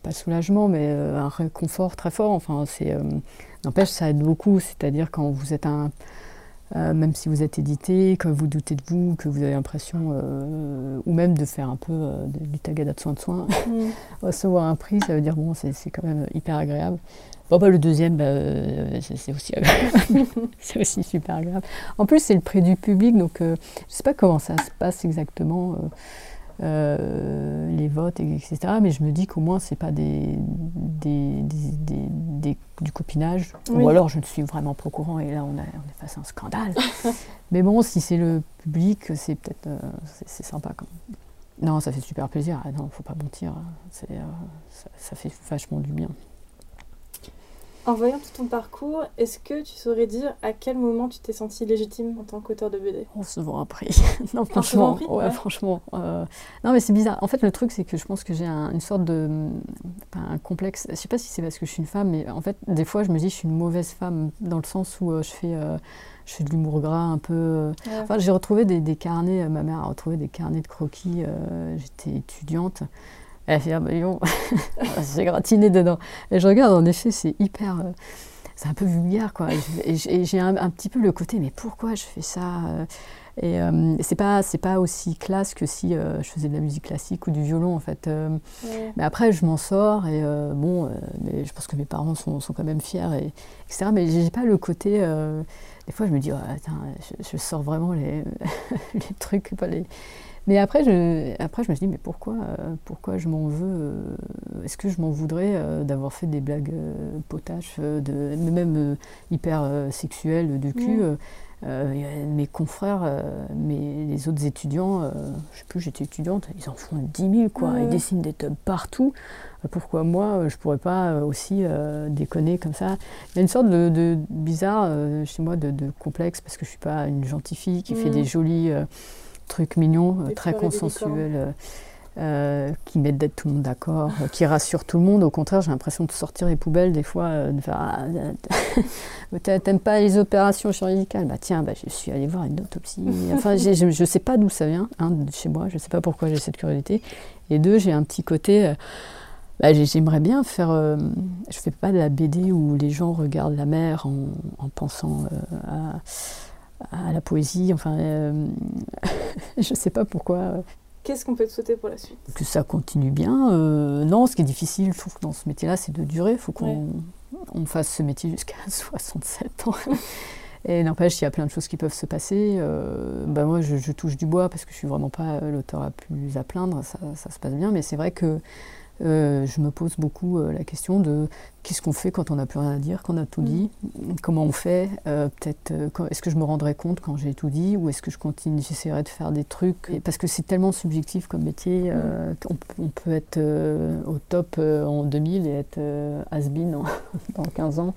pas soulagement, mais un réconfort très fort. Enfin, c'est, n'empêche, ça aide beaucoup. C'est-à-dire quand vous êtes un euh, même si vous êtes édité, que vous doutez de vous, que vous avez l'impression, euh, ou même de faire un peu euh, du tagada de soin de soin, mm. recevoir un prix, ça veut dire, bon, c'est quand même hyper agréable. Bon, bah, le deuxième, bah, c'est aussi c'est aussi super agréable. En plus, c'est le prix du public, donc je ne sais pas comment ça se passe exactement. Euh, les votes, etc. Mais je me dis qu'au moins, c'est pas des, des, des, du copinage. Ou alors, je ne suis vraiment pas au courant et là, on, a, on est face à un scandale. Mais bon, si c'est le public, c'est peut-être euh, c'est sympa quand même. Non, ça fait super plaisir. Ah, non, faut pas mentir. Euh, ça, ça fait vachement du bien. En voyant tout ton parcours, est-ce que tu saurais dire à quel moment tu t'es senti légitime en tant qu'auteur de BD On se voit après. non, franchement. ouais, franchement. Euh, non, mais c'est bizarre. En fait, le truc, c'est que je pense que j'ai une sorte de. un complexe. Je sais pas si c'est parce que je suis une femme, mais en fait, des fois, je me dis que je suis une mauvaise femme dans le sens où euh, je fais. Euh, je fais de l'humour gras un peu. Enfin, j'ai retrouvé des, des, carnets, ma mère a retrouvé des carnets de croquis, j'étais étudiante. Elle fait, ah j'ai gratiné dedans. Et je regarde, en effet, c'est hyper. Euh, c'est un peu vulgaire, quoi. Et j'ai un, petit peu le côté, mais pourquoi je fais ça euh, Et euh, c'est pas, pas aussi classe que si je faisais de la musique classique ou du violon, en fait. Mais après, je m'en sors, et bon, mais je pense que mes parents sont, sont quand même fiers, et, etc. Mais j'ai pas le côté. des fois, je me dis, oh, je, je, sors vraiment les, les trucs, pas les mais après je, après, je me suis dit, mais pourquoi, euh, pourquoi je m'en veux euh, Est-ce que je m'en voudrais euh, d'avoir fait des blagues potaches, de, même hyper sexuelles de cul Euh, mes confrères, mes, les autres étudiants, je sais plus, j'étais étudiante, ils en font 10 000, quoi. Ils dessinent des tubs partout. Pourquoi moi, je pourrais pas aussi déconner comme ça? Il y a une sorte de, de bizarre chez moi, de, de complexe, parce que je suis pas une gentille fille qui fait Mhm. des jolis euh, trucs mignons, euh, très consensuels. euh, euh, qui mettent d'être tout le monde d'accord, euh, qui rassurent tout le monde. Au contraire, j'ai l'impression de sortir les poubelles des fois, euh, de faire Ah, t'a- T'aimes pas les opérations chirurgicales? Bah tiens, bah, je suis allée voir une autopsie. Enfin, je, je sais pas d'où ça vient, hein, de chez moi, je sais pas pourquoi j'ai cette curiosité. Et deux, j'ai un petit côté. bah, j'ai- J'aimerais bien faire. je fais pas de la BD où les gens regardent la mer en, en pensant à, à la poésie. Enfin, euh, je sais pas pourquoi. Qu'est-ce qu'on peut te souhaiter pour la suite? Que ça continue bien. Euh, non, ce qui est difficile, je trouve, dans ce métier-là, c'est de durer. Il faut qu'on on fasse ce métier jusqu'à 67 ans. Et n'empêche, il y a plein de choses qui peuvent se passer. Euh, bah moi, je, je touche du bois parce que je suis vraiment pas l'auteur à plus à plaindre. Ça, ça se passe bien, mais c'est vrai que euh, je me pose beaucoup euh, la question de qu'est-ce qu'on fait quand on n'a plus rien à dire, qu'on a tout Mm. dit, comment on fait. euh, Peut-être, est-ce que je me rendrai compte quand j'ai tout dit, ou est-ce que je continue, j'essaierai de faire des trucs, Et parce que c'est tellement subjectif comme métier. peut- on, peut être au top en 2000 et être has-been en- dans 15 ans.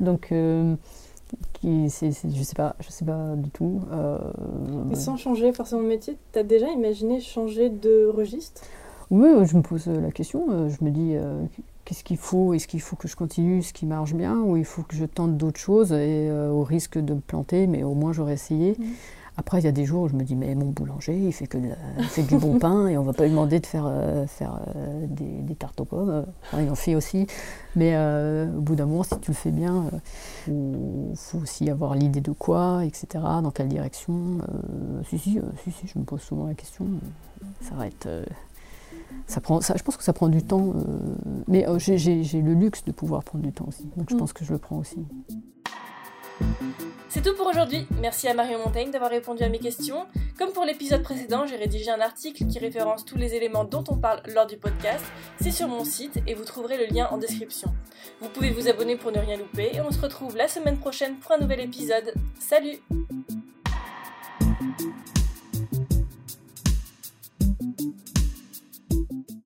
Donc, je sais pas, je sais pas du tout. euh, Et sans changer forcément de métier, t'as déjà imaginé changer de registre? Oui, euh, je me pose euh, la question. euh, Je me dis, euh, qu'est-ce qu'il faut Est-ce qu'il faut que je continue ce qui marche bien ou il faut que je tente d'autres choses et euh, au risque de me planter, mais au moins j'aurais essayé. Mhm. Après, il y a des jours où je me dis, mais mon boulanger, il fait, que de la- il fait du bon pain et on va pas lui demander de faire, euh, faire euh, des, des tartes aux pommes. Enfin, il en fait aussi. Mais euh, au bout d'un moment, si tu le fais bien, il faut, aussi avoir l'idée de quoi, etc. Dans quelle direction. si, si, si, si, je me pose souvent la question. Ça va être. Ça prend, ça, je pense que ça prend du temps, euh, mais euh, j'ai le luxe de pouvoir prendre du temps aussi, donc je Mm. pense que je le prends aussi. C'est tout pour aujourd'hui. Merci à Marion Montaigne d'avoir répondu à mes questions. Comme pour l'épisode précédent, j'ai rédigé un article qui référence tous les éléments dont on parle lors du podcast. C'est sur mon site et vous trouverez le lien en description. Vous pouvez vous abonner pour ne rien louper et on se retrouve la semaine prochaine pour un nouvel épisode. Salut